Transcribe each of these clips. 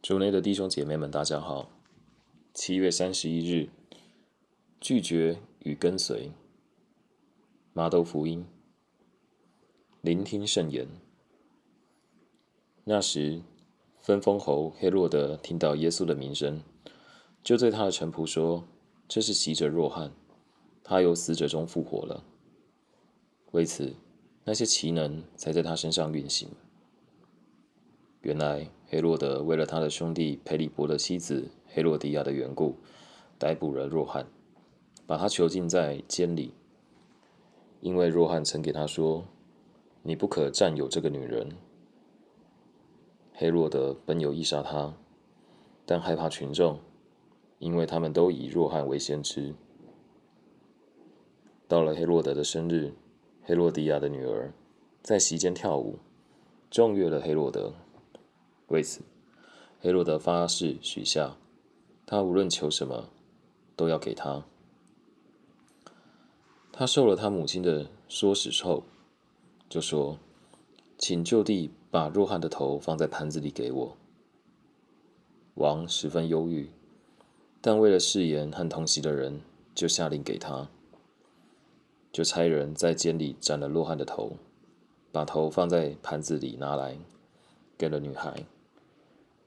主内的弟兄姐妹们，大家好。七月三十一日，拒绝与跟随。玛窦福音，聆听圣言。那时，分封侯黑洛德听到耶稣的名声，就对他的臣仆说：“这是洗者若翰，他由死者中复活了。”为此，那些奇能才在他身上运行。原来黑洛德为了他的兄弟腓力伯的妻子黑洛迪亚的缘故，逮捕了若翰，把他囚禁在监里。因为若翰曾给他说：“你不可占有这个女人。”黑洛德本有意杀他，但害怕群众，因为他们都以若翰为先知。到了黑洛德的生日，黑洛迪亚的女儿在席间跳舞，中悦了黑洛德。为此，黑落德发誓许下，他无论求什么，都要给他。他受了他母亲的唆使后，就说：“请就地把若汉的头放在盘子里给我。”王十分忧郁，但为了誓言和同席的人，就下令给他，就差人在监里斩了若汉的头，把头放在盘子里拿来，给了女孩。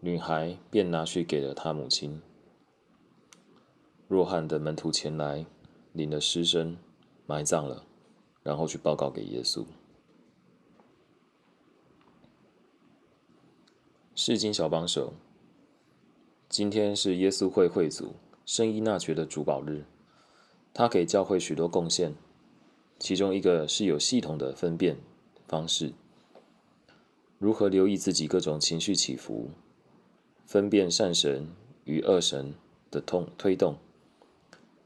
女孩便拿去给了她母亲。若翰的门徒前来，领了尸身，埋葬了，然后去报告给耶稣。世经小帮手，今天是耶稣会会祖圣依纳爵的主保日，他给教会许多贡献，其中一个是有系统的分辨方式，如何留意自己各种情绪起伏。分辨善神与恶神的痛推动，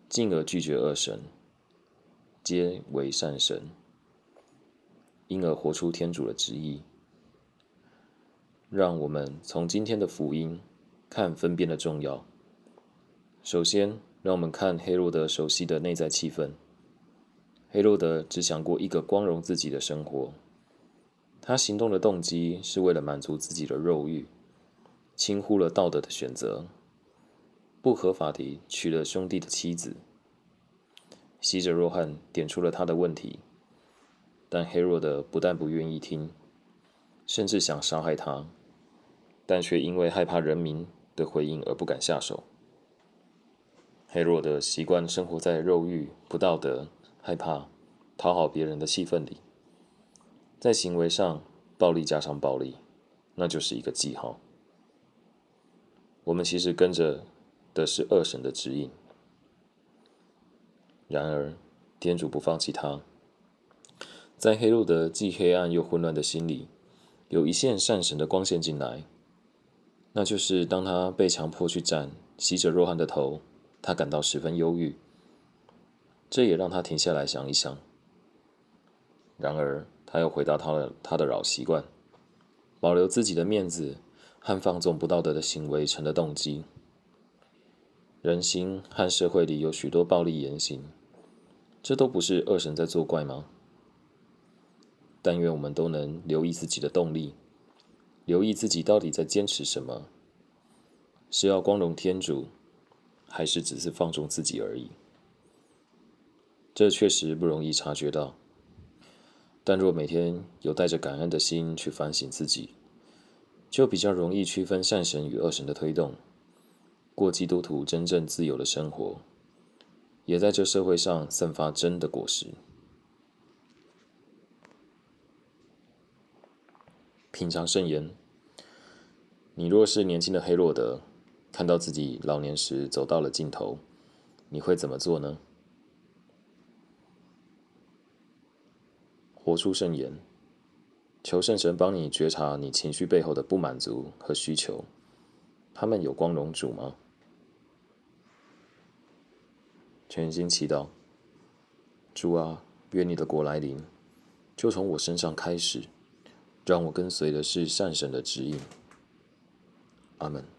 进而拒绝恶神，皆为善神，因而活出天主的旨意。让我们从今天的福音看分辨的重要。首先，让我们看黑落德熟悉的内在气氛。黑落德只想过一个光荣自己的生活，他行动的动机是为了满足自己的肉欲。轻忽了道德的选择，不合法地娶了兄弟的妻子。洗者若翰点出了他的问题，但黑落德不但不愿意听，甚至想杀害他，但却因为害怕人民的回应而不敢下手。黑落德习惯生活在肉欲、不道德、害怕讨好别人的气氛里，在行为上暴力加上暴力，那就是一个记号。我们其实跟着的是恶神的指引，然而天主不放弃他，在黑路德既黑暗又混乱的心里，有一线善神的光线进来，那就是当他被强迫去斩洗者若翰的头，他感到十分忧郁，这也让他停下来想一想。然而他又回到他的他的老习惯，保留自己的面子。和放纵不道德的行为成了动机。人心和社会里有许多暴力言行，这都不是恶神在作怪吗？但愿我们都能留意自己的动力，留意自己到底在坚持什么，是要光荣天主，还是只是放纵自己而已？这确实不容易察觉到，但若每天有带着感恩的心去反省自己。就比较容易区分善神与恶神的推动，过基督徒真正自由的生活，也在这社会上散发真的果实。品尝圣言，你若是年轻的黑洛德，看到自己老年时走到了尽头，你会怎么做呢？活出圣言。求圣神帮你觉察你情绪背后的不满足和需求，他们有光荣主吗？全心祈祷，主啊，愿你的国来临，就从我身上开始，让我跟随的是善神的指引。阿门。